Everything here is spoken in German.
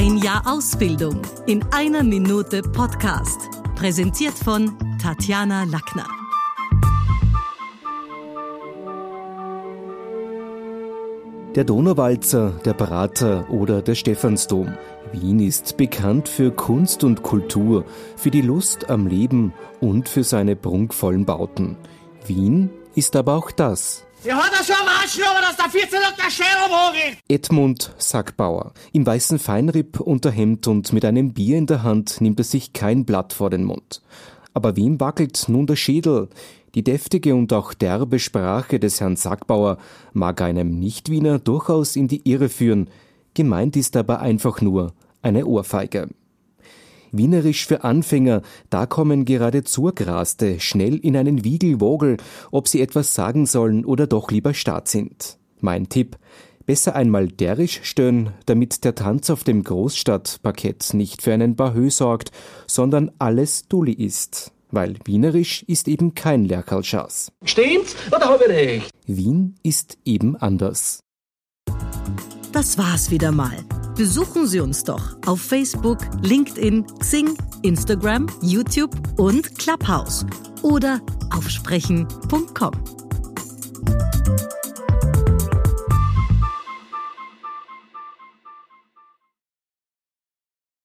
Ein Jahr Ausbildung in einer Minute Podcast. Präsentiert von Tatjana Lackner. Der Donauwalzer, der Prater oder der Stephansdom. Wien ist bekannt für Kunst und Kultur, für die Lust am Leben und für seine prunkvollen Bauten. Wien ist aber auch das. Ja, hat er schon am Arschnummer, dass der 14 der Scherl umhagelt. Edmund Sackbauer. Im weißen Feinripp, Unterhemd und mit einem Bier in der Hand nimmt er sich kein Blatt vor den Mund. Aber wem wackelt nun der Schädel? Die deftige und auch derbe Sprache des Herrn Sackbauer mag einem Nicht-Wiener durchaus in die Irre führen. Gemeint ist aber einfach nur eine Ohrfeige. Wienerisch für Anfänger, da kommen gerade Zurgraste schnell in einen Wiegelwogel, ob sie etwas sagen sollen oder doch lieber Start sind. Mein Tipp, besser einmal derisch stören, damit der Tanz auf dem Großstadtparkett nicht für einen Bahö sorgt, sondern alles Dulli ist. Weil Wienerisch ist eben kein Lerkalschaß. Stimmt's oder hab ich recht? Wien ist eben anders. Das war's wieder mal. Besuchen Sie uns doch auf Facebook, LinkedIn, Xing, Instagram, YouTube und Clubhouse oder auf sprechen.com.